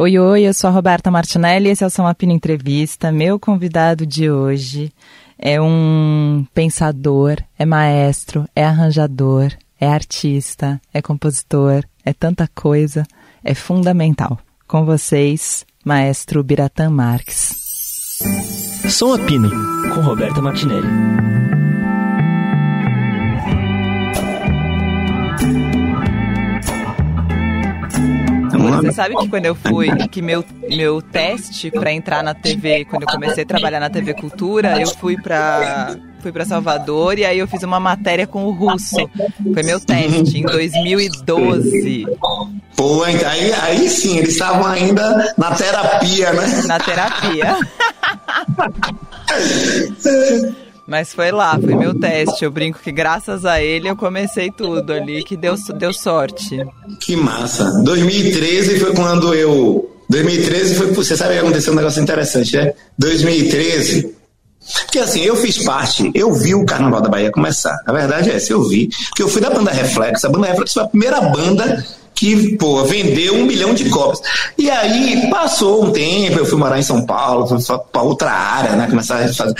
Oi, oi, eu sou a Roberta Martinelli e esse é o São Apino Entrevista. Meu convidado de hoje é um pensador, é maestro, é arranjador, é artista, é compositor, é tanta coisa, é fundamental. Com vocês, maestro Biratã Marques. Som Apino, com Roberta Martinelli. Você sabe que quando eu fui, que meu, meu teste para entrar na TV, quando eu comecei a trabalhar na TV Cultura, eu fui para fui para Salvador e aí eu fiz uma matéria com o russo. Foi meu teste em 2012. Pô, aí, aí sim, eles estavam ainda na terapia, né? Na terapia. Mas foi lá, foi meu teste. Eu brinco que graças a ele eu comecei tudo ali, que deu, deu sorte. Que massa. 2013 foi quando eu. 2013 foi. Você sabe que aconteceu um negócio interessante, né? 2013. Porque assim, eu fiz parte, eu vi o Carnaval da Bahia começar. A verdade é essa, eu vi. Porque eu fui da banda Reflex. A banda Reflex foi a primeira banda que, pô, vendeu um milhão de cópias. E aí, passou um tempo, eu fui morar em São Paulo, fui para outra área, né? Começar a fazer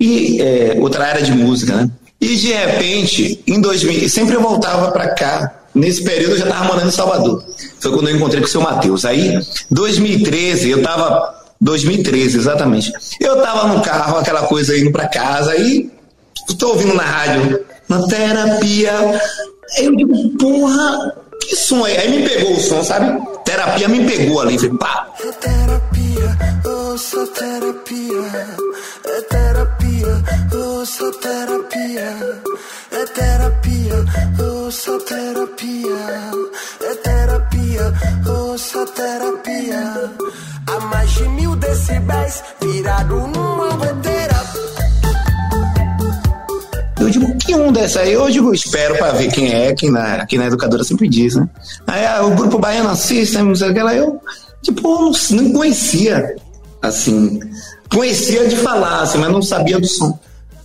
e é, outra área de música, né? E de repente, em 2000, sempre eu voltava para cá. Nesse período eu já estava morando em Salvador. Foi quando eu encontrei com o seu Matheus. Aí, 2013, eu estava 2013, exatamente. Eu estava no carro, aquela coisa indo para casa, aí estou ouvindo na rádio, na terapia. Aí eu digo, porra, que som é? Aí me pegou o som, sabe? Terapia me pegou ali, falei, pá. Terapia, oh, sou terapia, é terapia sou terapia, é terapia, sou terapia, é terapia, sou terapia. A mais de mil decibéis, virado numa bandeira. Eu digo, que onda é essa aí? Eu digo, espero para ver quem é, que na, que na educadora sempre diz, né? Aí ah, o grupo Baiano System, aquela, eu, tipo, não, não conhecia, assim, conhecia de falar, assim, mas não sabia do som.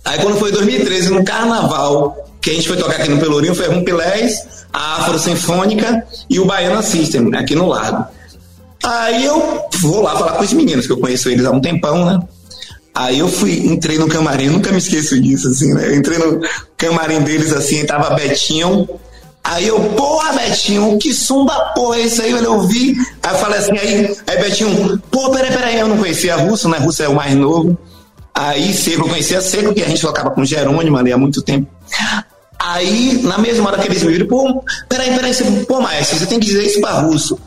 Aí quando foi 2013, no carnaval, que a gente foi tocar aqui no Pelourinho, foi Rumpilés, a Afro Sinfônica e o Baiana System, aqui no Largo. Aí eu vou lá falar com os meninos, que eu conheço eles há um tempão, né? Aí eu fui, entrei no camarim, nunca me esqueço disso, assim, né? Eu entrei no camarim deles, assim, tava Betinho. Aí eu, porra, Betinho, que som da porra é esse aí? Eu ouvi. Aí eu falei assim, aí, aí Betinho, pô, peraí, peraí, eu não conhecia Russo, né? Russo é o mais novo. Aí Seco, eu conhecia Seco, que a gente tocava com Jerônimo ali há muito tempo. Aí, na mesma hora que eles me viram, pô, peraí, peraí, pô, maestro, você tem que dizer isso para russo.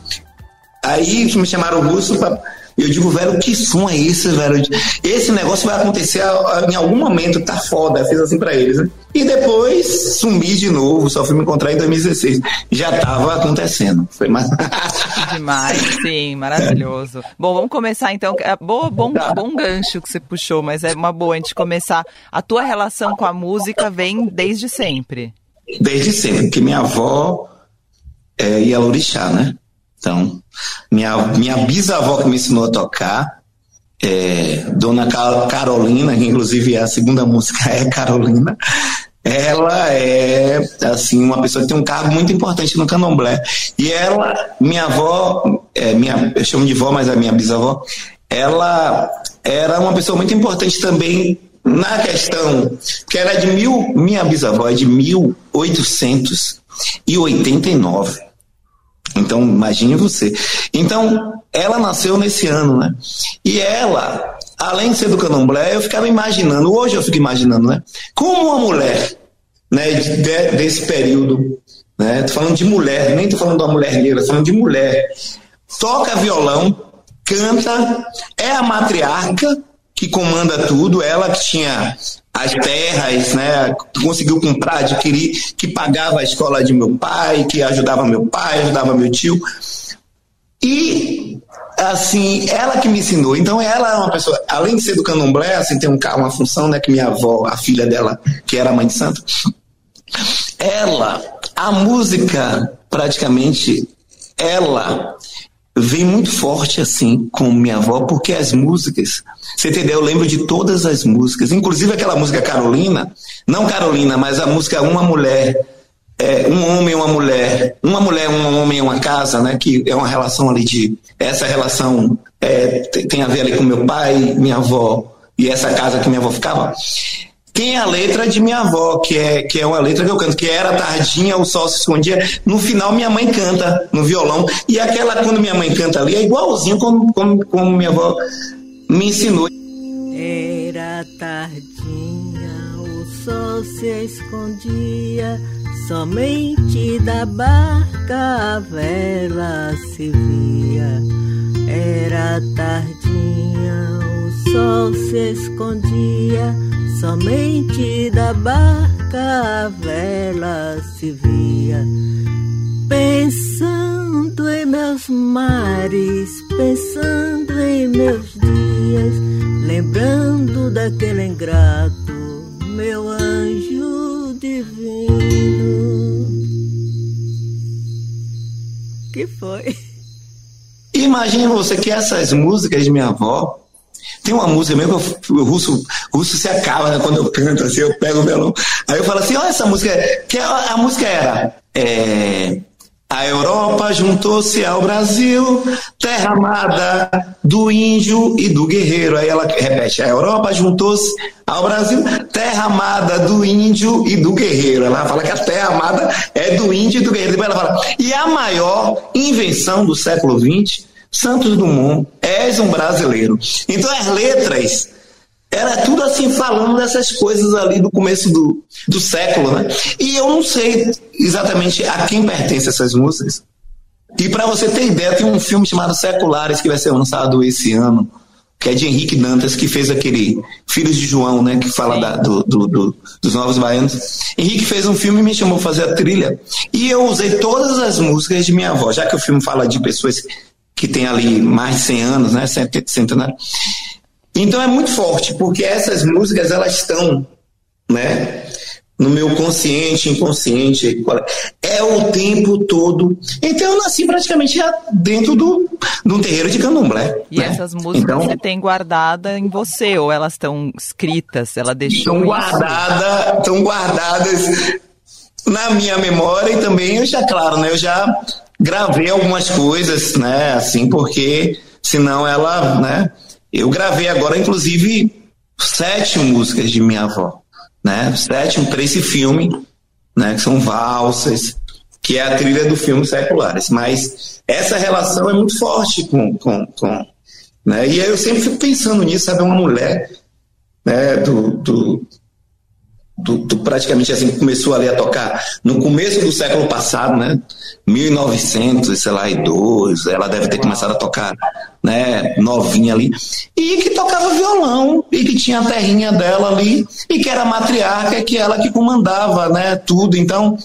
Aí me chamaram russo pra eu digo, velho, que som é esse, velho? Esse negócio vai acontecer em algum momento, tá foda. Eu fiz assim pra eles, né? E depois sumi de novo, só fui me encontrar em 2016. Já tava acontecendo. Foi mais. Demais, sim, maravilhoso. Bom, vamos começar então. É boa, bom, tá. bom gancho que você puxou, mas é uma boa a gente começar. A tua relação com a música vem desde sempre. Desde sempre, porque minha avó é Ialorixá, né? Então, minha, minha bisavó que me ensinou a tocar, é, Dona Carolina, que inclusive a segunda música é Carolina, ela é assim uma pessoa que tem um cargo muito importante no candomblé. E ela, minha avó, é, minha, eu chamo de vó, mas a minha bisavó, ela era uma pessoa muito importante também na questão que era de mil, minha bisavó é de 1889. Então, imagine você. Então, ela nasceu nesse ano, né? E ela, além de ser do candomblé, eu ficava imaginando, hoje eu fico imaginando, né? Como uma mulher, né, de, desse período, né? Tô falando de mulher, nem tô falando de uma mulher negra, tô falando de mulher. Toca violão, canta, é a matriarca que comanda tudo, ela que tinha as terras, né, conseguiu comprar, adquirir, que pagava a escola de meu pai, que ajudava meu pai, ajudava meu tio. E assim, ela que me ensinou. Então ela é uma pessoa, além de ser do candomblé, assim, tem um, uma função, né, que minha avó, a filha dela, que era mãe de santo, ela, a música, praticamente, ela vem muito forte assim com minha avó, porque as músicas, você entendeu? Eu lembro de todas as músicas, inclusive aquela música Carolina, não Carolina, mas a música Uma Mulher é, um homem uma mulher, uma mulher, um homem uma casa, né? Que é uma relação ali de. Essa relação é, tem a ver ali com meu pai, minha avó e essa casa que minha avó ficava. Tem a letra de minha avó, que é, que é uma letra que eu canto, que era tardinha, o sol se escondia. No final, minha mãe canta no violão. E aquela, quando minha mãe canta ali, é igualzinho como, como, como minha avó me ensinou. Era tardinha, o sol se escondia, somente da barca a vela se via. Era tardinha, sol se escondia, somente da barca a vela se via. Pensando em meus mares, pensando em meus dias, lembrando daquele ingrato, meu anjo divino. Que foi? Imagine você que essas músicas de minha avó. Tem uma música mesmo que o russo, russo se acaba né, quando eu canto, assim, eu pego o violão. Aí eu falo assim: olha essa música. Que a, a música era. É, a Europa juntou-se ao Brasil, terra amada do índio e do guerreiro. Aí ela repete: a Europa juntou-se ao Brasil, terra amada do índio e do guerreiro. Ela fala que a terra amada é do índio e do guerreiro. Depois ela fala: e a maior invenção do século XX, Santos Dumont, és um brasileiro. Então as letras era tudo assim, falando dessas coisas ali do começo do, do século, né? E eu não sei exatamente a quem pertencem essas músicas. E para você ter ideia, tem um filme chamado Seculares que vai ser lançado esse ano, que é de Henrique Dantas, que fez aquele Filhos de João, né? Que fala da, do, do, do, dos Novos Baianos. Henrique fez um filme e me chamou para fazer a trilha. E eu usei todas as músicas de minha avó, já que o filme fala de pessoas que têm ali mais de 100 anos, né? Centenário. Então é muito forte, porque essas músicas elas estão, né, no meu consciente, inconsciente, é o tempo todo. Então eu nasci praticamente dentro do, de um terreiro de candomblé. E né? essas músicas então, você tem guardada em você, ou elas estão escritas, ela deixou Estão guardadas, estão guardadas na minha memória e também eu já, claro, né, eu já gravei algumas coisas, né, assim, porque senão ela, né, eu gravei agora, inclusive, sete músicas de minha avó, né? Sete para esse filme, né? Que são valsas, que é a trilha do filme Seculares. Mas essa relação é muito forte com, com, com né? E eu sempre fico pensando nisso, sabe? Uma mulher né, do, do, do, do, praticamente assim, começou ali a tocar no começo do século passado, né? 1900, sei lá, e dois, ela deve ter começado a tocar, né, novinha ali, e que tocava violão, e que tinha a terrinha dela ali, e que era matriarca, que ela que comandava, né, tudo. Então,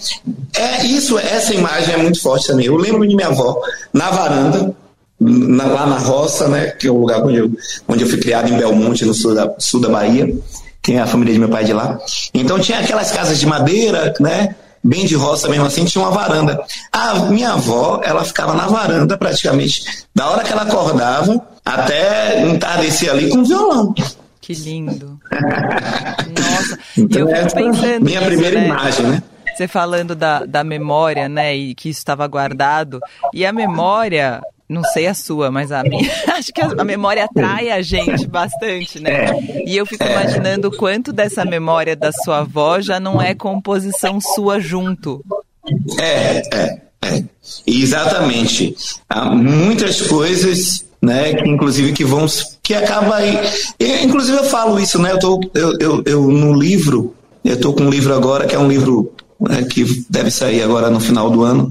é isso, essa imagem é muito forte também. Eu lembro de minha avó na varanda, na, lá na roça, né, que é o lugar onde eu, onde eu fui criado em Belmonte, no sul da, sul da Bahia tem a família de meu pai de lá. Então tinha aquelas casas de madeira, né? Bem de roça mesmo assim, tinha uma varanda. A minha avó, ela ficava na varanda praticamente, da hora que ela acordava até entardecer ali com violão. Que lindo. Nossa, então, eu fico pensando. Minha nisso, primeira né? imagem, né? Você falando da, da memória, né? E que isso estava guardado. E a memória, não sei a sua, mas a minha. Acho que a, memória atrai a gente bastante, né? É. E eu fico imaginando quanto dessa memória da sua avó já não é composição sua junto. É, é, é. Exatamente. Há muitas coisas, né, que inclusive que vão. que acaba aí. inclusive eu falo isso, né? Eu, tô, eu, eu, eu no livro, eu tô com um livro agora, que é um livro né, que deve sair agora no final do ano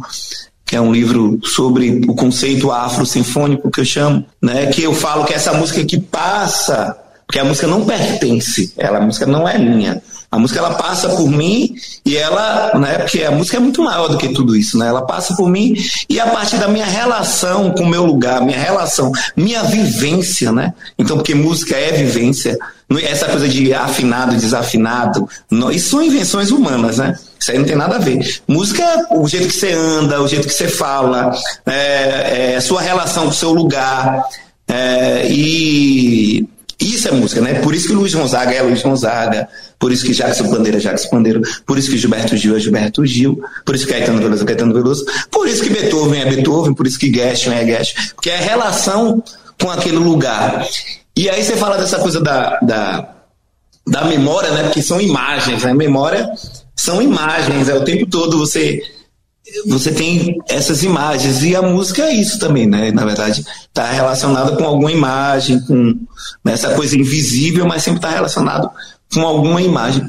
que é um livro sobre o conceito afro-sinfônico que eu chamo, né? Que eu falo que essa música que passa, porque a música não pertence, ela, a música não é minha. A música ela passa por mim e ela, né, porque a música é muito maior do que tudo isso, né? Ela passa por mim e a partir da minha relação com o meu lugar, minha relação, minha vivência, né? Então, porque música é vivência, essa coisa de afinado, desafinado, isso são invenções humanas, né? Isso aí não tem nada a ver. Música o jeito que você anda, o jeito que você fala, é, é, sua relação com o seu lugar. É, e, Isso é música, né? Por isso que Luiz Gonzaga é Luiz Gonzaga, por isso que Jackson Bandeira é Jackson Bandeira, por isso que Gilberto Gil é Gilberto Gil, por isso que Caetano Veloso é Caetano Veloso, por isso que Beethoven é Beethoven, por isso que Gershwin é Gershwin, porque é a relação com aquele lugar. E aí você fala dessa coisa da, da, da memória, né? Porque são imagens, né? Memória são imagens, é o tempo todo você você tem essas imagens e a música é isso também, né? Na verdade, está relacionada com alguma imagem, com né, essa coisa invisível, mas sempre está relacionado com alguma imagem.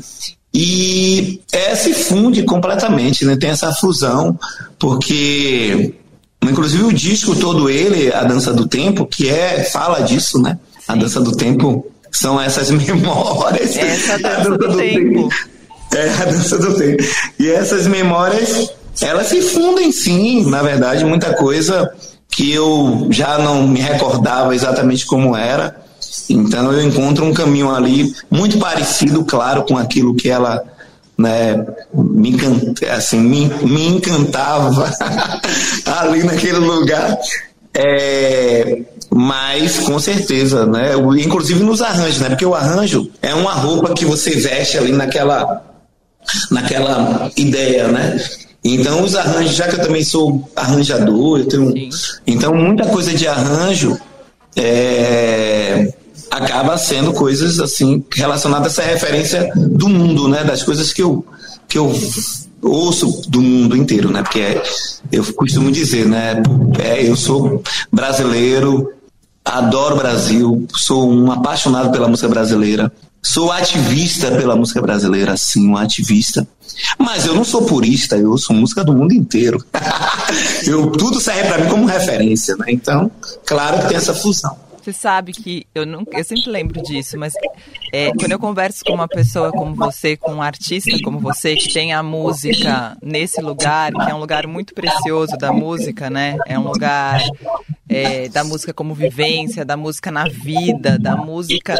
E é, se funde completamente, né? Tem essa fusão, porque inclusive o disco todo ele, a dança do tempo, que é fala disso, né? A dança do tempo são essas memórias. Essa dança do, do tempo. tempo. É a dança do tempo. E essas memórias elas se fundem sim, na verdade, muita coisa que eu já não me recordava exatamente como era. Então eu encontro um caminho ali muito parecido, claro, com aquilo que ela né, me, encanta, assim, me, me encantava ali naquele lugar. É, mas com certeza, né? Inclusive nos arranjos, né? Porque o arranjo é uma roupa que você veste ali naquela naquela ideia, né? Então, os arranjos, já que eu também sou arranjador, eu tenho. Então, muita coisa de arranjo é, acaba sendo coisas assim relacionadas a essa referência do mundo, né? Das coisas que eu, que eu ouço do mundo inteiro, né? Porque é, eu costumo dizer, né? É, eu sou brasileiro, adoro o Brasil, sou um apaixonado pela música brasileira, sou ativista pela música brasileira, sim, um ativista. Mas eu não sou purista, eu ouço música do mundo inteiro. eu, tudo serve para mim como referência, né? Então, claro que tem essa fusão. Você sabe que eu, não, eu sempre lembro disso, mas é, quando eu converso com uma pessoa como você, com um artista como você, que tem a música nesse lugar, que é um lugar muito precioso da música, né? É um lugar é, da música como vivência, da música na vida, da música.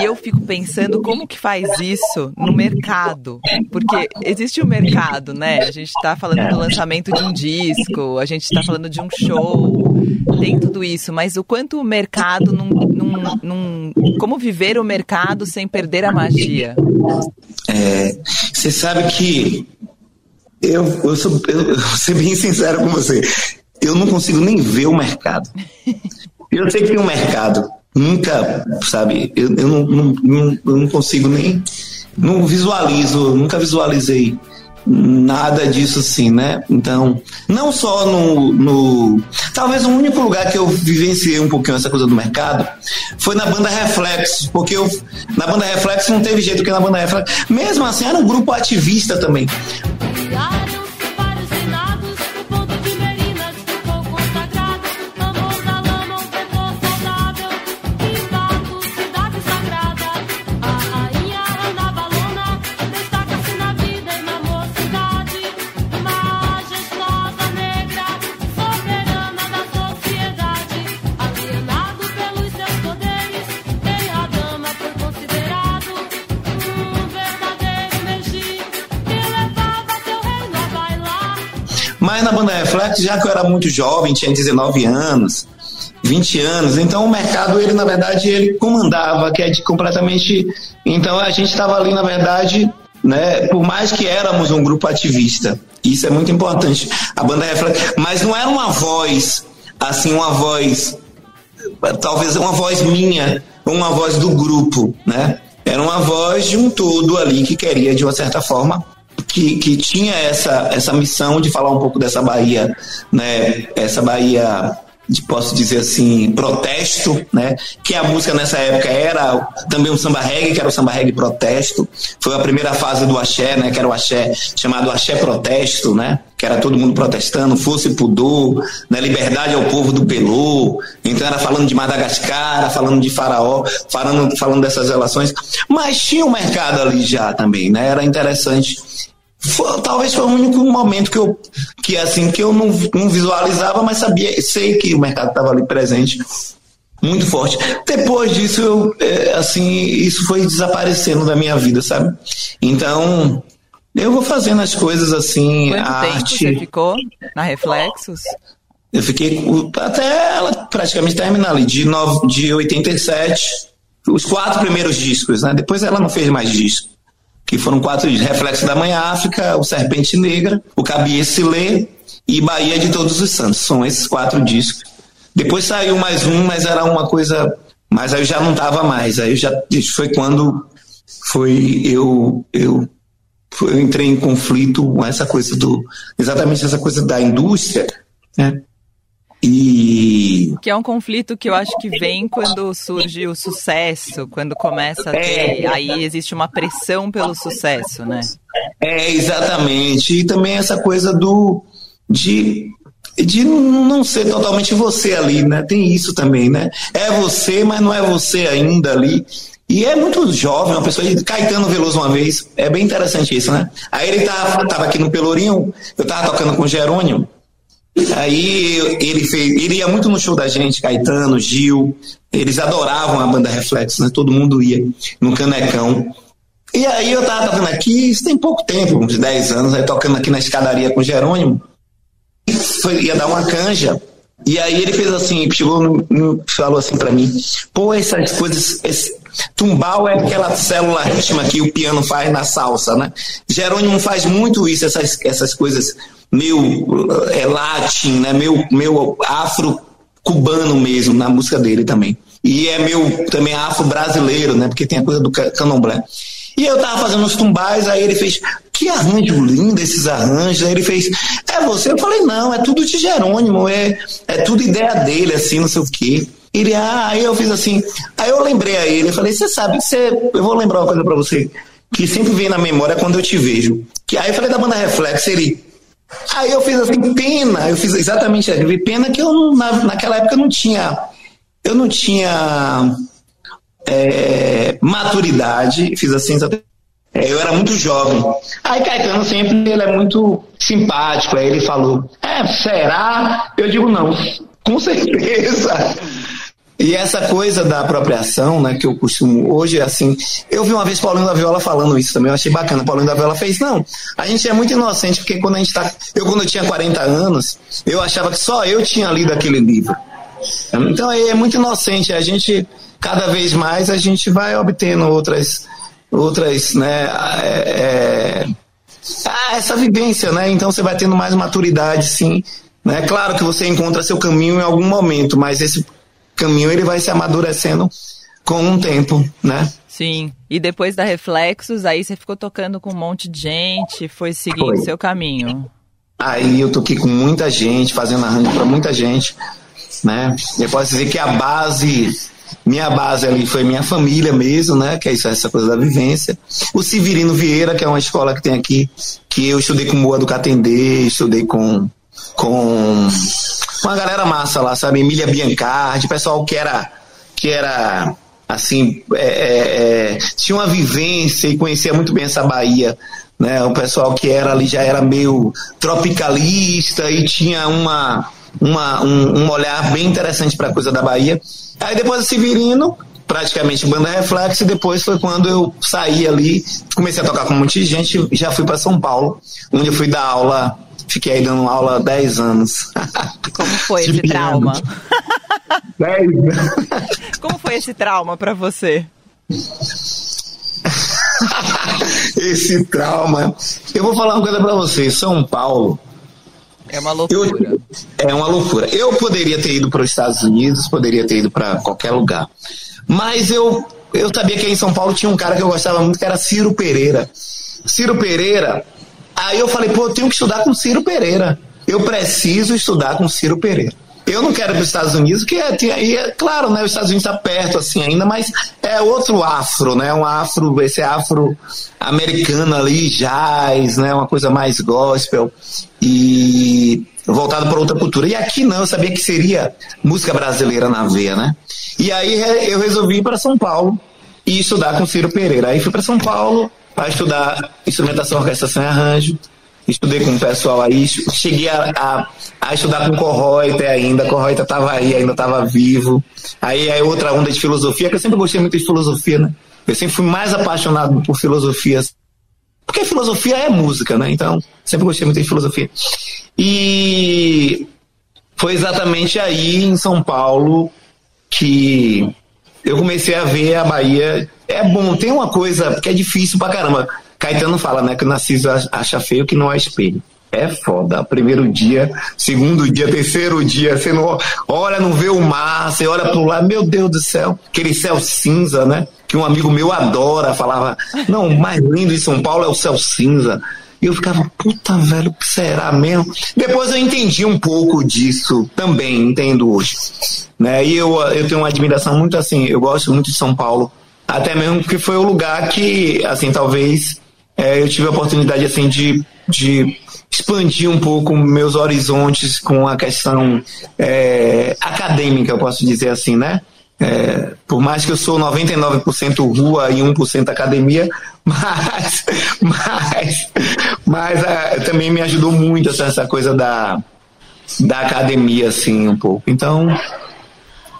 E eu fico pensando como que faz isso no mercado. Porque existe o um mercado, né? A gente está falando do lançamento de um disco, a gente está falando de um show, tem tudo isso, mas o quanto o mercado num, num, num, como viver o mercado sem perder a magia? É, você sabe que eu, eu, sou, eu vou ser bem sincero com você, eu não consigo nem ver o mercado. Eu sei que tem um mercado, nunca, sabe, eu, eu não, não, eu não consigo nem, não visualizo, nunca visualizei nada disso assim, né? Então, não só no, no, Talvez o único lugar que eu vivenciei um pouquinho essa coisa do mercado foi na banda Reflexos, porque eu, na banda Reflexos não teve jeito, porque na banda Reflexos, mesmo assim, era um grupo ativista também. Na banda Reflex, já que eu era muito jovem, tinha 19 anos, 20 anos, então o mercado, ele na verdade, ele comandava, que é de completamente. Então a gente estava ali, na verdade, né, por mais que éramos um grupo ativista, isso é muito importante. A banda Reflex, mas não era uma voz, assim, uma voz, talvez uma voz minha, uma voz do grupo, né? Era uma voz de um todo ali que queria, de uma certa forma, que, que tinha essa, essa missão de falar um pouco dessa Bahia, né? Essa Bahia de, posso dizer assim, protesto, né? Que a música nessa época era também um samba reggae, que era o samba reggae protesto. Foi a primeira fase do axé, né? Que era o axé chamado axé protesto, né? Que era todo mundo protestando, fosse pudor, né? Liberdade ao povo do Pelô. Então era falando de Madagascar, falando de Faraó, falando, falando dessas relações. Mas tinha um mercado ali já também, né? Era interessante foi, talvez foi o único momento que eu que assim que eu não, não visualizava, mas sabia, sei que o mercado estava ali presente muito forte. Depois disso, eu, é, assim, isso foi desaparecendo da minha vida, sabe? Então, eu vou fazendo as coisas assim, Quanto a tempo arte. Você ficou na Reflexos? Eu fiquei até ela praticamente terminar ali, de, no, de 87, os quatro primeiros discos, né? Depois ela não fez mais disco. Que foram quatro discos. Reflexo da Mãe África, O Serpente Negra, O Cabiece Lê e Bahia de Todos os Santos. São esses quatro discos. Depois saiu mais um, mas era uma coisa. Mas aí eu já não tava mais. Aí eu já. Foi quando foi eu, eu, eu entrei em conflito com essa coisa do. Exatamente essa coisa da indústria, né? E. Que é um conflito que eu acho que vem quando surge o sucesso, quando começa a ter. É, aí existe uma pressão pelo sucesso, né? É, exatamente. E também essa coisa do. de de não ser totalmente você ali, né? Tem isso também, né? É você, mas não é você ainda ali. E é muito jovem, uma pessoa de Caetano Veloso uma vez. É bem interessante isso, né? Aí ele tava, tava aqui no Pelourinho, eu tava tocando com o Jerônimo. Aí ele fez, ele ia muito no show da gente, Caetano, Gil, eles adoravam a banda Reflexo, né? Todo mundo ia no Canecão. E aí eu tava tocando aqui, isso tem pouco tempo, uns 10 anos, aí tocando aqui na escadaria com o Jerônimo. Foi, ia dar uma canja. E aí ele fez assim, chegou falou assim para mim, pô, essas coisas, esse, tumbal é aquela célula ritma que o piano faz na salsa, né? Jerônimo faz muito isso, essas, essas coisas meio é, latim, né? Meio, meio afro-cubano mesmo na música dele também. E é meio também afro-brasileiro, né? Porque tem a coisa do candomblé. E eu tava fazendo os tumbais, aí ele fez, que arranjo lindo esses arranjos. Aí ele fez, é você? Eu falei, não, é tudo de Jerônimo, é, é tudo ideia dele, assim, não sei o quê. Ele, ah, aí eu fiz assim, aí eu lembrei a ele, eu falei, você sabe, você, eu vou lembrar uma coisa pra você, que sempre vem na memória quando eu te vejo. Que aí eu falei da banda Reflexo, ele, Aí eu fiz assim, pena, eu fiz exatamente isso. Pena que eu na, naquela época não tinha, eu não tinha é, maturidade, fiz assim, é, eu era muito jovem. Aí Caetano sempre ele é muito simpático, aí ele falou, é, será? Eu digo, não, com certeza. E essa coisa da apropriação, né, que eu costumo hoje é assim. Eu vi uma vez Paulinho da Viola falando isso também, eu achei bacana. Paulinho da Viola fez, não, a gente é muito inocente, porque quando a gente tá. Eu, quando eu tinha 40 anos, eu achava que só eu tinha lido aquele livro. Então é muito inocente, a gente, cada vez mais, a gente vai obtendo outras, outras, né, é, é, ah, essa vivência, né? Então você vai tendo mais maturidade, sim. Né? Claro que você encontra seu caminho em algum momento, mas esse caminho ele vai se amadurecendo com um tempo, né? Sim. E depois da Reflexos, aí você ficou tocando com um monte de gente, foi seguindo o seu caminho. Aí eu toquei com muita gente, fazendo arranjo para muita gente, né? Eu posso dizer que a base, minha base ali foi minha família mesmo, né? Que é isso, essa coisa da vivência. O Severino Vieira, que é uma escola que tem aqui, que eu estudei com Moa do Catendê, estudei com com uma galera massa lá, sabe? Emília Biancardi, pessoal que era, que era assim, é, é, é, tinha uma vivência e conhecia muito bem essa Bahia. Né? O pessoal que era ali já era meio tropicalista e tinha uma, uma, um, um olhar bem interessante para a coisa da Bahia. Aí depois o Severino, praticamente banda reflexo, e depois foi quando eu saí ali, comecei a tocar com um monte de gente, já fui para São Paulo, onde eu fui dar aula Fiquei aí dando aula há 10 anos. Como foi esse trauma? 10 Como foi esse trauma para você? esse trauma. Eu vou falar uma coisa para você. São Paulo. É uma loucura. Eu, é uma loucura. Eu poderia ter ido para os Estados Unidos, poderia ter ido para qualquer lugar. Mas eu, eu sabia que em São Paulo tinha um cara que eu gostava muito, que era Ciro Pereira. Ciro Pereira Aí eu falei, pô, eu tenho que estudar com Ciro Pereira. Eu preciso estudar com Ciro Pereira. Eu não quero ir para os Estados Unidos, que é, é, claro, né? Os Estados Unidos está perto assim ainda, mas é outro afro, né? Um afro, esse afro americano ali, jazz, né? Uma coisa mais gospel e voltado para outra cultura. E aqui não, eu sabia que seria música brasileira na veia, né? E aí eu resolvi ir para São Paulo e estudar com Ciro Pereira. Aí fui para São Paulo, para estudar instrumentação, orquestração e arranjo. Estudei com o pessoal aí, cheguei a, a, a estudar com Corroita ainda, Corroita estava aí, ainda estava vivo. Aí, aí outra onda de filosofia, que eu sempre gostei muito de filosofia, né? Eu sempre fui mais apaixonado por filosofia, porque filosofia é música, né? Então, sempre gostei muito de filosofia. E foi exatamente aí em São Paulo que eu comecei a ver a Bahia. É bom, tem uma coisa que é difícil pra caramba. Caetano fala, né, que o Narciso acha feio que não é espelho. É foda. Primeiro dia, segundo dia, terceiro dia, você não olha, não vê o mar, você olha pro lado, meu Deus do céu, aquele céu cinza, né? Que um amigo meu adora, falava, não, o mais lindo de São Paulo é o céu cinza. E eu ficava, puta velho, que será mesmo? Depois eu entendi um pouco disso também, entendo hoje. Né? E eu, eu tenho uma admiração muito assim, eu gosto muito de São Paulo, até mesmo porque foi o lugar que, assim, talvez é, eu tive a oportunidade assim de, de expandir um pouco meus horizontes com a questão é, acadêmica, eu posso dizer assim, né? É, por mais que eu sou 99% rua e 1% academia, mas, mas, mas é, também me ajudou muito essa, essa coisa da, da academia, assim, um pouco. Então,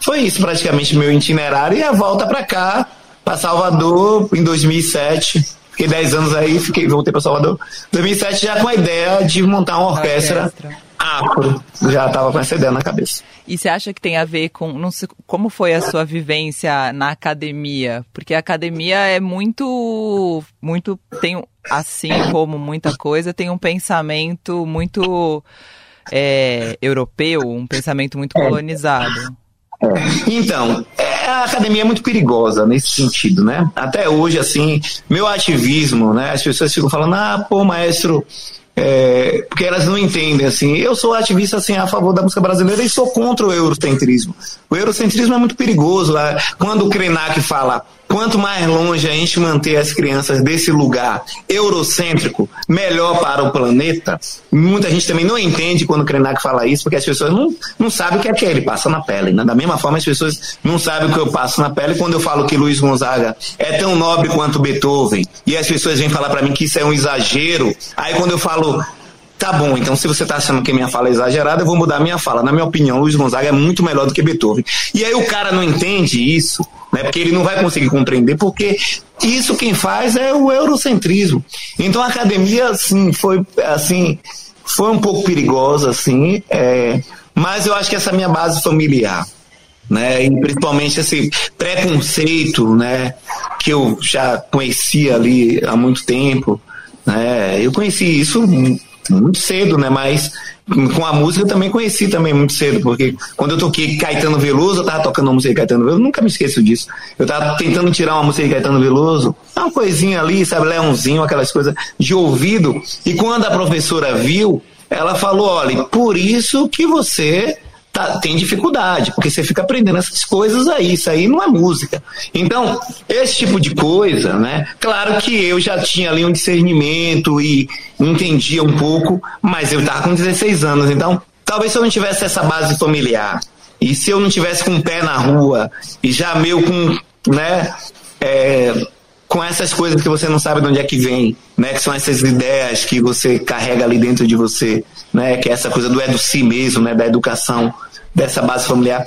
foi isso praticamente meu itinerário e a volta para cá, para Salvador, em 2007 Fiquei 10 anos aí, fiquei, voltei para Salvador. 2007 já com a ideia de montar uma orquestra, orquestra. afro. Já estava com essa ideia na cabeça. E você acha que tem a ver com. Não sei, como foi a sua vivência na academia? Porque a academia é muito. muito tem Assim como muita coisa, tem um pensamento muito. É, europeu, um pensamento muito é. colonizado. Então, é, a academia é muito perigosa nesse sentido, né? Até hoje, assim, meu ativismo, né? As pessoas ficam falando, ah, pô, maestro, é, porque elas não entendem assim. Eu sou ativista assim a favor da música brasileira e sou contra o eurocentrismo. O eurocentrismo é muito perigoso. Né? Quando o Krenak fala quanto mais longe a gente manter as crianças desse lugar eurocêntrico, melhor para o planeta. Muita gente também não entende quando o Krenak fala isso, porque as pessoas não, não sabem o que é que ele passa na pele. Né? Da mesma forma, as pessoas não sabem o que eu passo na pele quando eu falo que Luiz Gonzaga é tão nobre quanto Beethoven. E as pessoas vêm falar para mim que isso é um exagero. Aí quando eu falo Tá bom, então se você está achando que minha fala é exagerada, eu vou mudar minha fala. Na minha opinião, Luiz Gonzaga é muito melhor do que Beethoven. E aí o cara não entende isso, né? Porque ele não vai conseguir compreender, porque isso quem faz é o eurocentrismo. Então a academia, assim, foi assim, foi um pouco perigosa, assim, é, mas eu acho que essa minha base familiar, né? E principalmente esse preconceito, né? Que eu já conhecia ali há muito tempo, né? Eu conheci isso muito cedo, né? Mas com a música eu também conheci também muito cedo, porque quando eu toquei Caetano Veloso, eu tava tocando uma música de Caetano Veloso, nunca me esqueço disso. Eu tava tentando tirar uma música de Caetano Veloso, uma coisinha ali, sabe, leãozinho, aquelas coisas de ouvido. E quando a professora viu, ela falou: olha, por isso que você tá, tem dificuldade, porque você fica aprendendo essas coisas aí, isso aí não é música. Então, esse tipo de coisa, né? Claro que eu já tinha ali um discernimento e entendia um pouco, mas eu estava com 16 anos, então talvez se eu não tivesse essa base familiar e se eu não tivesse com o pé na rua e já meio com, né, é, com essas coisas que você não sabe de onde é que vem, né, que são essas ideias que você carrega ali dentro de você, né, que é essa coisa do é do si mesmo, né, da educação, dessa base familiar.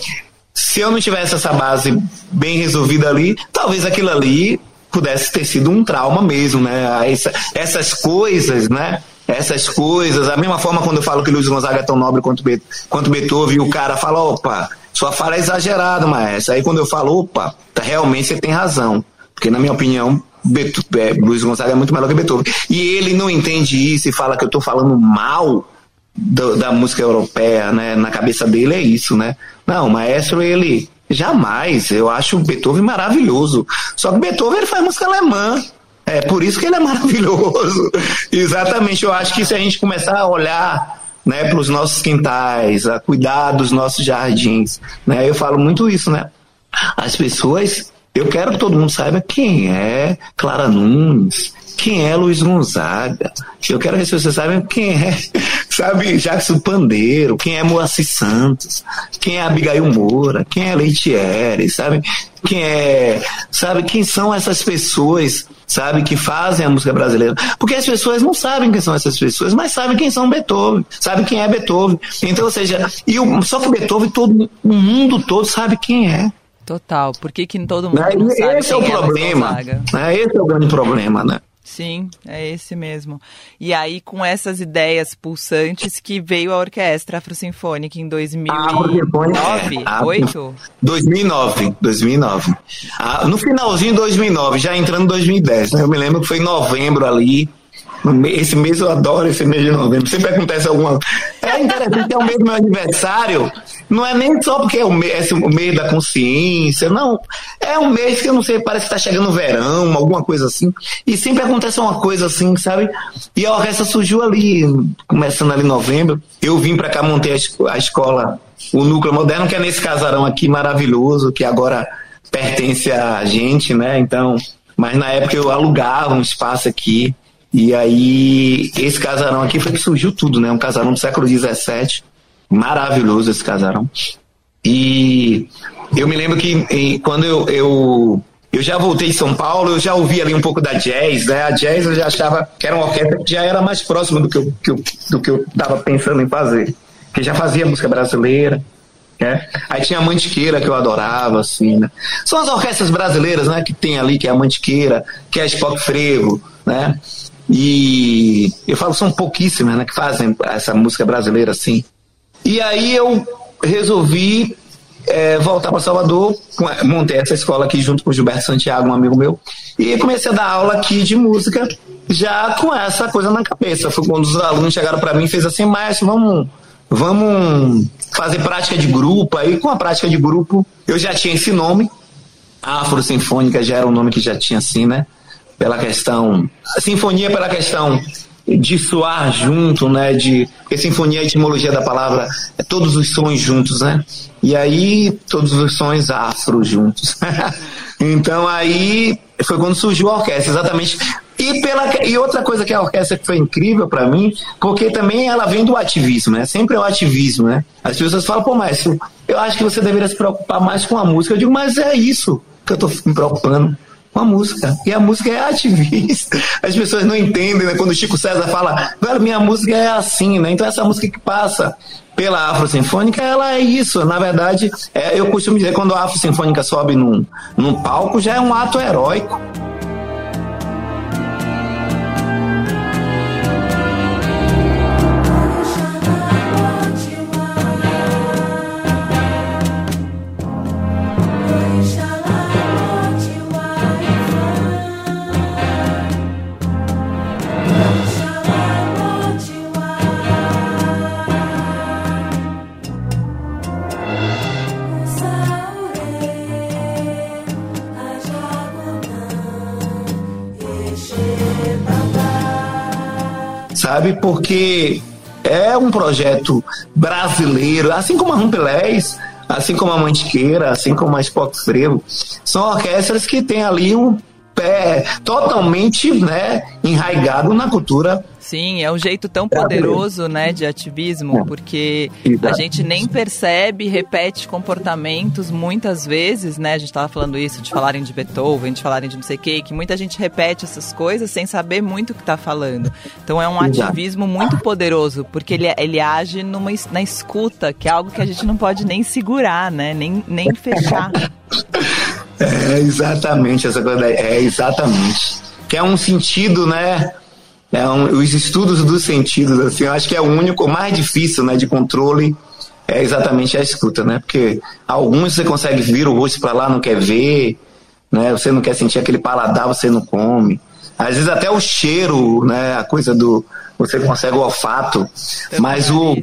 Se eu não tivesse essa base bem resolvida ali, talvez aquilo ali pudesse ter sido um trauma mesmo, né? Essa, essas coisas, né? Essas coisas, da mesma forma quando eu falo que Luiz Gonzaga é tão nobre quanto, Be quanto Beethoven, o cara fala, opa, sua fala é exagerada, maestro. Aí quando eu falo, opa, tá, realmente você tem razão. Porque na minha opinião, Beto, é, Luiz Gonzaga é muito melhor que Beethoven. E ele não entende isso e fala que eu estou falando mal do, da música europeia, né? Na cabeça dele é isso, né? Não, o maestro, ele jamais. Eu acho o Beethoven maravilhoso. Só que Beethoven ele faz música alemã. É por isso que ele é maravilhoso. Exatamente. Eu acho que se a gente começar a olhar né, para os nossos quintais, a cuidar dos nossos jardins, né? Eu falo muito isso, né? As pessoas, eu quero que todo mundo saiba quem é Clara Nunes, quem é Luiz Gonzaga. Eu quero que vocês saibam quem é, sabe, Jackson Pandeiro, quem é Moacir Santos, quem é Abigail Moura, quem é Leitieri, sabe? Quem é, sabe, quem são essas pessoas, sabe, que fazem a música brasileira. Porque as pessoas não sabem quem são essas pessoas, mas sabem quem são Beethoven, sabem quem é Beethoven. Então, ou seja, e o, só que Beethoven, todo, o mundo todo sabe quem é. Total. Por que, que todo mundo não sabe Esse é o é problema. Né? Esse é o grande problema, né? Sim, é esse mesmo. E aí, com essas ideias pulsantes, que veio a Orquestra Afrosinfônica em 2009? Ah, 8? 2009, 2009. Ah, no finalzinho de 2009, já entrando em 2010, né? Eu me lembro que foi em novembro ali, esse mês eu adoro esse mês de novembro. Sempre acontece alguma. É interessante, é o mês do meu aniversário. Não é nem só porque é o mês, é o mês da consciência, não. É um mês que eu não sei, parece que está chegando o verão, alguma coisa assim. E sempre acontece uma coisa assim, sabe? E a orquestra surgiu ali, começando ali em novembro. Eu vim para cá, montei a escola, o Núcleo Moderno, que é nesse casarão aqui maravilhoso, que agora pertence a gente, né? Então. Mas na época eu alugava um espaço aqui e aí, esse casarão aqui foi que surgiu tudo, né? Um casarão do século XVII. Maravilhoso esse casarão. E eu me lembro que quando eu, eu, eu já voltei em São Paulo, eu já ouvi ali um pouco da jazz, né? A jazz eu já achava que era uma orquestra que já era mais próxima do que eu, que eu, do que eu estava pensando em fazer. Que já fazia música brasileira. Né? Aí tinha a Mantiqueira que eu adorava, assim, né? São as orquestras brasileiras, né? Que tem ali, que é a Mantiqueira, que é a Spock Frevo, né? E eu falo, são pouquíssimas, né, que fazem essa música brasileira assim. E aí eu resolvi é, voltar para Salvador, montei essa escola aqui junto com o Gilberto Santiago, um amigo meu, e comecei a dar aula aqui de música já com essa coisa na cabeça. Foi quando os alunos chegaram para mim e fez assim, mas vamos, vamos fazer prática de grupo. Aí com a prática de grupo eu já tinha esse nome, Afro Sinfônica já era um nome que já tinha assim, né? Pela questão. Sinfonia pela questão de soar junto, né? De, porque sinfonia, a etimologia da palavra é todos os sons juntos, né? E aí, todos os sons afro juntos. então aí foi quando surgiu a orquestra, exatamente. E, pela, e outra coisa que a orquestra foi incrível para mim, porque também ela vem do ativismo, né? Sempre é o ativismo, né? As pessoas falam, pô, mas eu acho que você deveria se preocupar mais com a música. Eu digo, mas é isso que eu tô me preocupando com a música. E a música é ativista. As pessoas não entendem, né? Quando o Chico César fala, velho, minha música é assim, né? Então essa música que passa pela Afro Sinfônica, ela é isso. Na verdade, é, eu costumo dizer, quando a Afro Sinfônica sobe num, num palco, já é um ato heróico. Sabe? Porque é um projeto brasileiro, assim como a Rumpelés, assim como a Mantiqueira, assim como a Spock Frevo, são orquestras que têm ali um pé totalmente né, enraigado na cultura Sim, é um jeito tão poderoso, né, de ativismo, é. porque a gente nem percebe, repete comportamentos muitas vezes, né? A gente estava falando isso, de falarem de Beethoven, de falarem de não sei o quê, que muita gente repete essas coisas sem saber muito o que está falando. Então é um ativismo muito poderoso, porque ele, ele age numa, na escuta, que é algo que a gente não pode nem segurar, né? Nem, nem fechar. É exatamente essa coisa, é exatamente. Que é um sentido, né? É um, os estudos dos sentidos, assim, eu acho que é o único, o mais difícil, né, de controle é exatamente a escuta, né? Porque alguns você consegue vir o rosto para lá, não quer ver, né? Você não quer sentir aquele paladar, você não come. Às vezes até o cheiro, né? A coisa do você consegue o olfato, mas o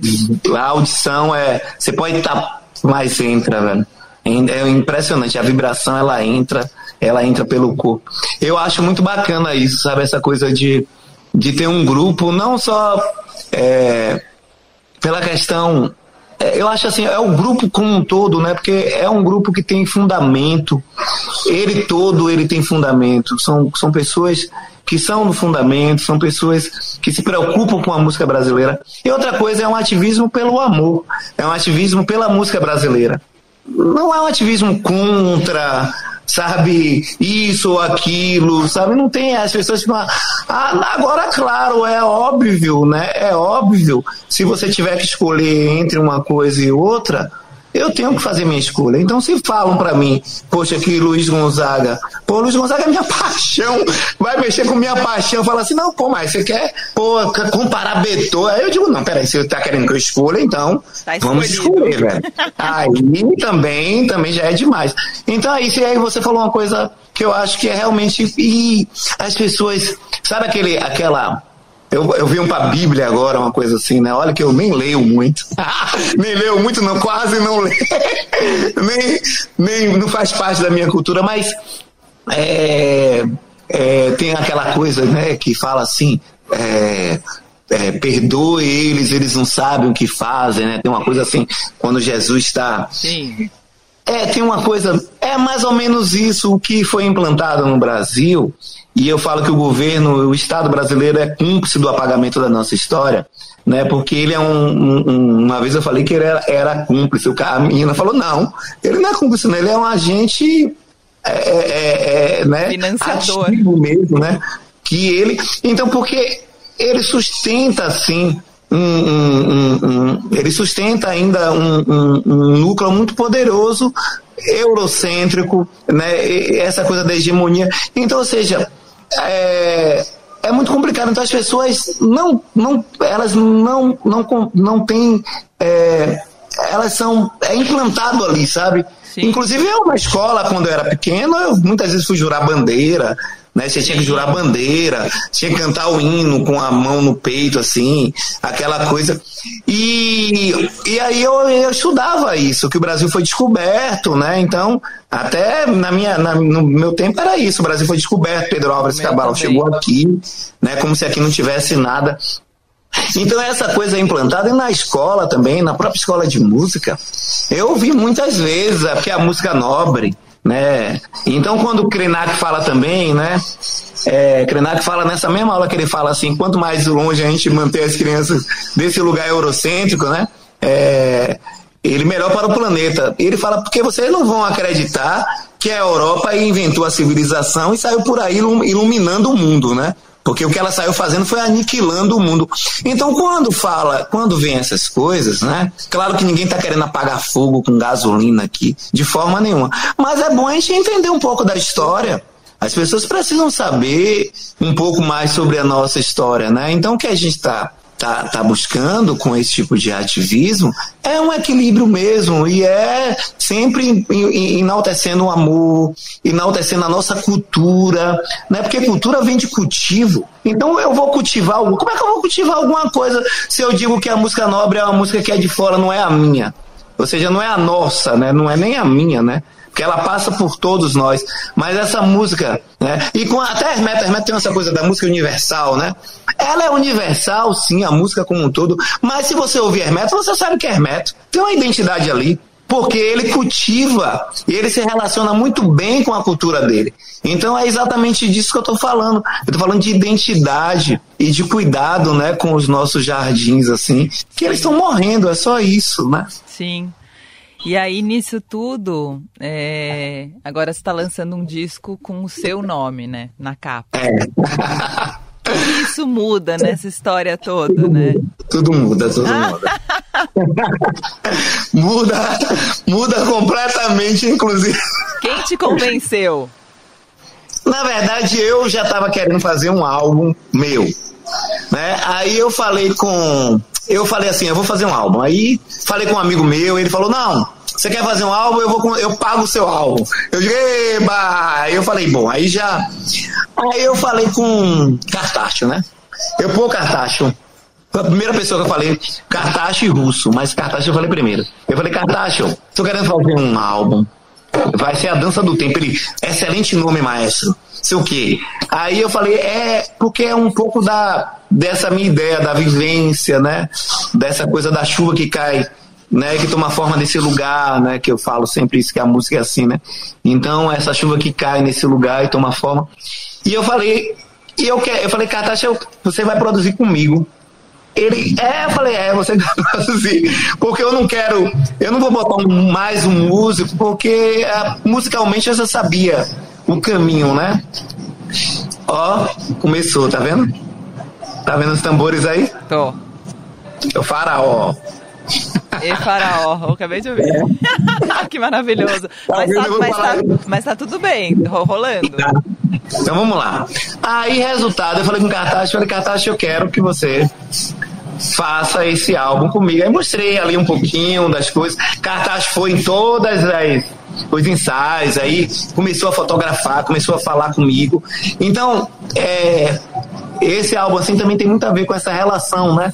a audição é você pode estar tá, mas entra, velho. É impressionante, a vibração ela entra, ela entra pelo corpo. Eu acho muito bacana isso, sabe? Essa coisa de de ter um grupo, não só é, pela questão. É, eu acho assim, é o grupo como um todo, né? Porque é um grupo que tem fundamento. Ele todo, ele tem fundamento. São, são pessoas que são do fundamento, são pessoas que se preocupam com a música brasileira. E outra coisa é um ativismo pelo amor, é um ativismo pela música brasileira. Não é um ativismo contra sabe, isso ou aquilo, sabe? Não tem as pessoas que ah, agora claro, é óbvio, né? É óbvio. Se você tiver que escolher entre uma coisa e outra, eu tenho que fazer minha escolha. Então, se falam para mim, poxa, que Luiz Gonzaga, pô, Luiz Gonzaga é minha paixão, vai mexer com minha paixão, fala assim, não, pô, mas você quer, pô, comparar Beethoven? Aí eu digo, não, peraí, você tá querendo que eu escolha, então Tá vamos escolher, velho. Aí também, também já é demais. Então, aí, se aí você falou uma coisa que eu acho que é realmente, e as pessoas, sabe aquele, aquela eu, eu vi pra Bíblia agora, uma coisa assim, né? Olha que eu nem leio muito. nem leio muito, não, quase não leio. nem, nem não faz parte da minha cultura, mas é, é, tem aquela coisa, né, que fala assim. É, é, perdoe eles, eles não sabem o que fazem, né? Tem uma coisa assim, quando Jesus está Sim. é, tem uma coisa, é mais ou menos isso o que foi implantado no Brasil, e eu falo que o governo, o Estado brasileiro é cúmplice do apagamento da nossa história, né? Porque ele é um, um- um- uma vez eu falei que ele era, era cúmplice, o cara, a menina falou não, ele não é cúmplice, não, ele é um agente, é, é, é, né? Financiador. Ativo mesmo, né? Que ele, então porque ele sustenta assim um, um- um- ele sustenta ainda um, núcleo muito poderoso eurocêntrico, né? Essa coisa da hegemonia. Então, ou seja, é, é muito complicado. Então as pessoas não, não elas não, não, não têm. é, elas são. É implantado ali, sabe? Sim. Inclusive eu na escola, quando eu era pequeno, eu muitas vezes fui jurar bandeira. Né? Você tinha que jurar bandeira, tinha que cantar o hino com a mão no peito, assim, aquela coisa. E, e aí eu, eu estudava isso, que o Brasil foi descoberto, né? Então, até na minha, na- no meu tempo era isso, o Brasil foi descoberto, Pedro Álvares Cabral chegou aqui, né? Como se aqui não tivesse nada. Então essa coisa é implantada e na escola também, na própria escola de música, eu ouvi muitas vezes, porque a música nobre, né? Então quando o Krenak fala também, né? É, Krenak fala nessa mesma aula que ele fala assim, quanto mais longe a gente manter as crianças desse lugar eurocêntrico, né? É, ele melhor para o planeta. Ele fala porque vocês não vão acreditar que a Europa inventou a civilização e saiu por aí ilum- iluminando o mundo, né? Porque o que ela saiu fazendo foi aniquilando o mundo. Então, quando fala, quando vem essas coisas, né? Claro que ninguém está querendo apagar fogo com gasolina aqui, de forma nenhuma. Mas é bom a gente entender um pouco da história. As pessoas precisam saber um pouco mais sobre a nossa história, né? Então, o que a gente está tá, tá buscando com esse tipo de ativismo é um equilíbrio mesmo e é sempre em- em- enaltecendo o amor, enaltecendo a nossa cultura, né? Porque cultura vem de cultivo. Então eu vou cultivar algo. Como é que eu vou cultivar alguma coisa se eu digo que a música nobre é uma música que é de fora, não é a minha? Ou seja, não é a nossa, né? Não é nem a minha, né? Porque ela passa por todos nós. Mas essa música, né? E com até Hermeto, Hermeto tem essa coisa da música universal, né? Ela é universal, sim, a música como um todo. Mas se você ouvir Hermeto, você sabe que é Hermeto. Tem uma identidade ali. Porque ele cultiva e ele se relaciona muito bem com a cultura dele. Então é exatamente disso que eu estou falando. Eu estou falando de identidade e de cuidado, né, com os nossos jardins, assim, que eles estão morrendo, é só isso, né? Sim. E aí, nisso tudo, é, agora você está lançando um disco com o seu nome, né? Na capa. E Isso muda nessa história toda, né? Tudo muda, tudo muda. muda, muda completamente, inclusive. Quem te convenceu? Na verdade, eu já estava querendo fazer um álbum meu. Né? Aí eu falei com. Eu falei assim, eu vou fazer um álbum. Aí falei com um amigo meu, ele falou, não, você quer fazer um álbum, eu, vou, eu pago o seu álbum. Eu digo, eba! Eu falei, bom, aí já. Aí eu falei com Cartacho, né? Eu pô, Cartacho. Foi a primeira pessoa que eu falei, Cartacho e Russo, mas Cartacho eu falei primeiro. Eu falei, Cartacho, tô querendo fazer um álbum. Vai ser a dança do tempo. Ele, excelente nome, maestro. Sei o quê. Aí eu falei, é porque é um pouco da dessa minha ideia, da vivência, né? Dessa coisa da chuva que cai, né? Que toma forma desse lugar, né? Que eu falo sempre isso, que a música é assim, né? Então, essa chuva que cai nesse lugar e toma forma. E eu falei, e eu, que, eu falei, Katacha, você vai produzir comigo. Ele, é, eu falei, é, você vai produzir. Porque eu não quero, eu não vou botar mais um músico, porque ah, musicalmente eu já sabia o caminho, né? Ó, começou, tá vendo? Tá vendo os tambores aí? Tô. É o faraó. E faraó, eu acabei de ouvir. É. que maravilhoso. Mas tá, mas, tá, mas tá, tudo bem, rolando. Tá. Então vamos lá. Aí, resultado, eu falei com o Cartacho, falei, Cartacho, eu quero que você faça esse álbum comigo. Aí mostrei ali um pouquinho das coisas. Cartacho foi em todas as os ensaios, aí começou a fotografar, começou a falar comigo. Então, é, esse álbum assim também tem muito a ver com essa relação, né?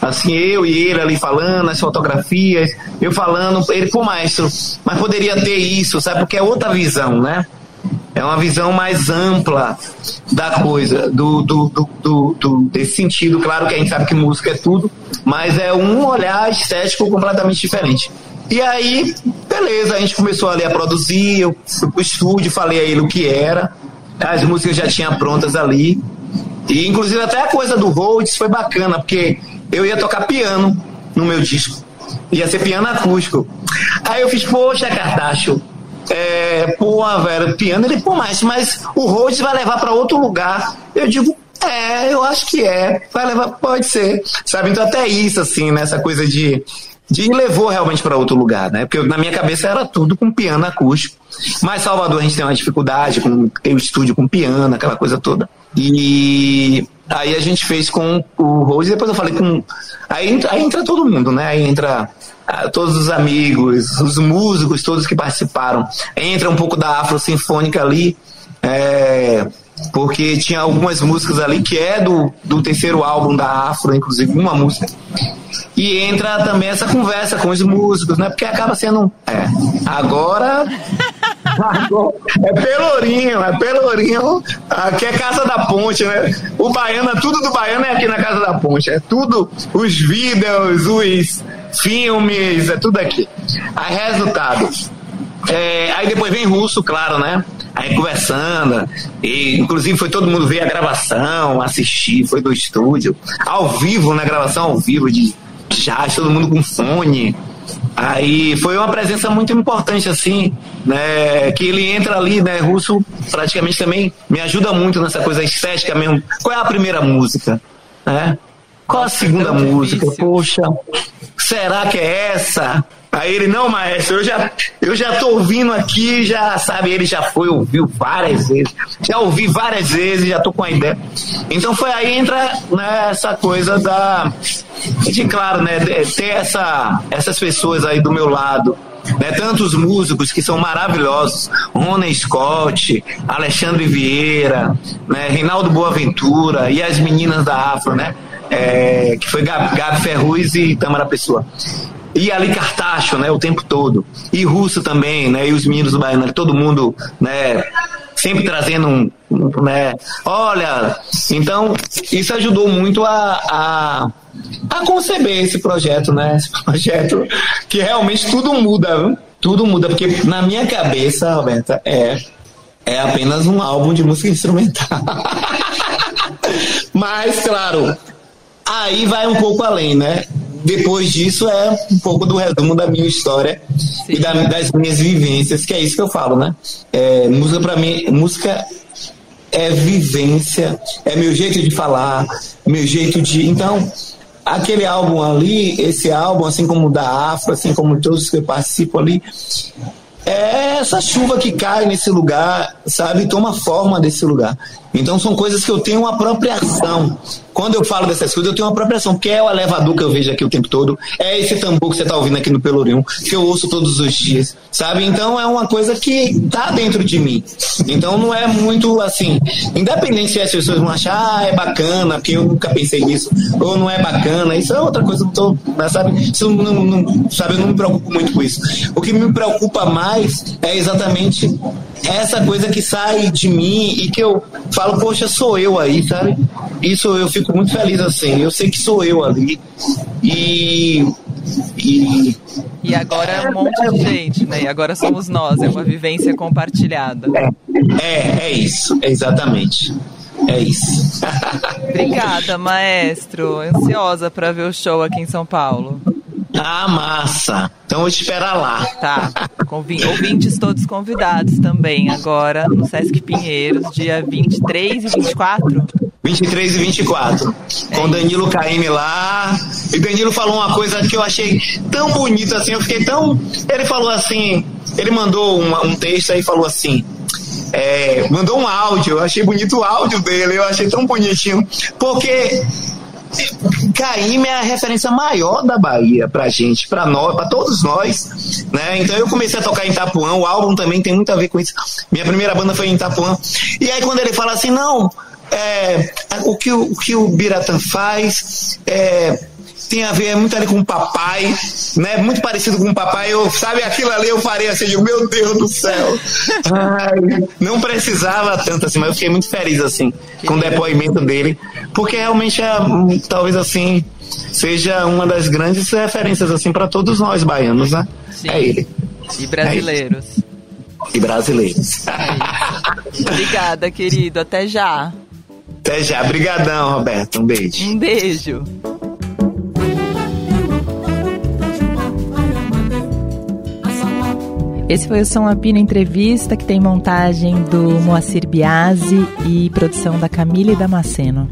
Assim, eu e ele ali falando, as fotografias, eu falando, ele, pô, maestro, mas poderia ter isso, sabe? Porque é outra visão, né? É uma visão mais ampla da coisa, do, do, do, do, desse sentido. Claro que a gente sabe que música é tudo, mas é um olhar estético completamente diferente. E aí, beleza, a gente começou ali a produzir, eu fui pro estúdio, falei a ele o que era, as músicas já tinham prontas ali. E inclusive até a coisa do Rhodes foi bacana, porque eu ia tocar piano no meu disco. Ia ser piano acústico. Aí eu fiz, poxa, Cartacho, é, pô, velho, piano, ele, pô, mas, mas o Rhodes vai levar para outro lugar. Eu digo, é, eu acho que é. Vai levar, pode ser. Sabe? Então até isso, assim, nessa né, coisa de de levou realmente para outro lugar, né? Porque na minha cabeça era tudo com piano acústico. Mas Salvador a gente tem uma dificuldade com tem o estúdio com piano, aquela coisa toda. E aí a gente fez com o Rose e depois eu falei com aí aí entra todo mundo, né? Aí entra ah, todos os amigos, os músicos, todos que participaram. Entra um pouco da Afro Sinfônica ali. É, porque tinha algumas músicas ali que é do, do terceiro álbum da Afro, inclusive uma música. E entra também essa conversa com os músicos, né? Porque acaba sendo. É, agora. é Pelourinho, é Pelourinho, aqui é Casa da Ponte, né? O Baiano, tudo do Baiano é aqui na Casa da Ponte, é tudo, os vídeos, os filmes, é tudo aqui. Aí, resultado. É, aí depois vem russo, claro, né? Aí conversando, e inclusive foi todo mundo ver a gravação, assistir, foi do estúdio, ao vivo, na gravação ao vivo de jazz, todo mundo com fone. Aí foi uma presença muito importante, assim, né? Que ele entra ali, né? Russo praticamente também me ajuda muito nessa coisa estética mesmo. Qual é a primeira música? Né? Qual a segunda música? Poxa, será que é essa? Aí ele, não, maestro, eu já, eu já tô ouvindo aqui, já sabe, ele já foi, ouviu várias vezes, já ouvi várias vezes, já tô com a ideia. Então foi aí entra né, essa coisa da. De claro, né? Ter essa, essas pessoas aí do meu lado. Né, tantos músicos que são maravilhosos, Rona Scott, Alexandre Vieira, né, Reinaldo Boaventura e as meninas da Afro, né? É, que foi Gabi, Gabi Ferruz e Tamara Pessoa. E ali Cartacho, né, o tempo todo. E Russo também, né, e os meninos do Baiano, todo mundo, né, sempre trazendo um, um, né, olha, então isso ajudou muito a, a, a conceber esse projeto, né, esse projeto que realmente tudo muda, viu? tudo muda, porque na minha cabeça, Roberta, é, é apenas um álbum de música instrumental. Mas, claro, aí vai um pouco além, né? Depois disso é um pouco do resumo da minha história Sim. e da, das minhas vivências, que é isso que eu falo, né? É, música para mim, música é vivência, é meu jeito de falar, meu jeito de. Então, aquele álbum ali, esse álbum, assim como o da Afro, assim como todos que eu participo ali, é essa chuva que cai nesse lugar, sabe? Toma forma desse lugar. Então são coisas que eu tenho uma apropriação. Quando eu falo dessas coisas, eu tenho uma apropriação, que é o elevador que eu vejo aqui o tempo todo, é esse tambor que você está ouvindo aqui no Pelourinho, que eu ouço todos os dias, sabe? Então é uma coisa que tá dentro de mim. Então não é muito assim, independente se as pessoas vão achar, ah, é bacana, porque eu nunca pensei nisso, ou não é bacana, isso é outra coisa, tô, sabe? Isso não, não, sabe? Eu não me preocupo muito com isso. O que me preocupa mais é exatamente essa coisa que sai de mim e que eu falo, poxa, sou eu aí, sabe? Isso eu fico muito feliz assim. Eu sei que sou eu ali. E. E, e agora é um monte de gente, né? E agora somos nós, é uma vivência compartilhada. É, é, é isso, exatamente. É isso. Obrigada, maestro. Ansiosa para ver o show aqui em São Paulo. Ah, massa. Então vou te esperar lá. Tá. Ouvintes todos convidados também agora no Sesc Pinheiros, dia 23 e 24. 23 e 24. Com Danilo Caime lá. E Danilo falou uma coisa que eu achei tão bonita assim, eu fiquei tão. Ele falou assim, ele mandou um, um texto aí e falou assim. É, mandou um áudio, eu achei bonito o áudio dele, eu achei tão bonitinho, porque Caíme é a referência maior da Bahia pra gente, pra nós, pra todos nós, né? Então eu comecei a tocar em Itapuã, o álbum também tem muito a ver com isso. Minha primeira banda foi em Itapuã. E aí quando ele fala assim, não, é, o, que, o que o Biratã faz é, tem a ver muito ali com o papai, né? Muito parecido com o papai. Eu, sabe, aquilo ali eu farei assim, digo, meu Deus do céu. Ai, não precisava tanto assim, mas eu fiquei muito feliz assim com o depoimento dele, porque realmente é, talvez assim seja uma das grandes referências assim para todos nós baianos, né? Sim. É ele. E brasileiros. É e brasileiros. É Obrigada, querido. Até já. Até já. Obrigadão, Roberto. Um beijo. Um beijo. Esse foi o São Apino Entrevista, que tem montagem do Moacir Biasi e produção da Camila e Damasceno.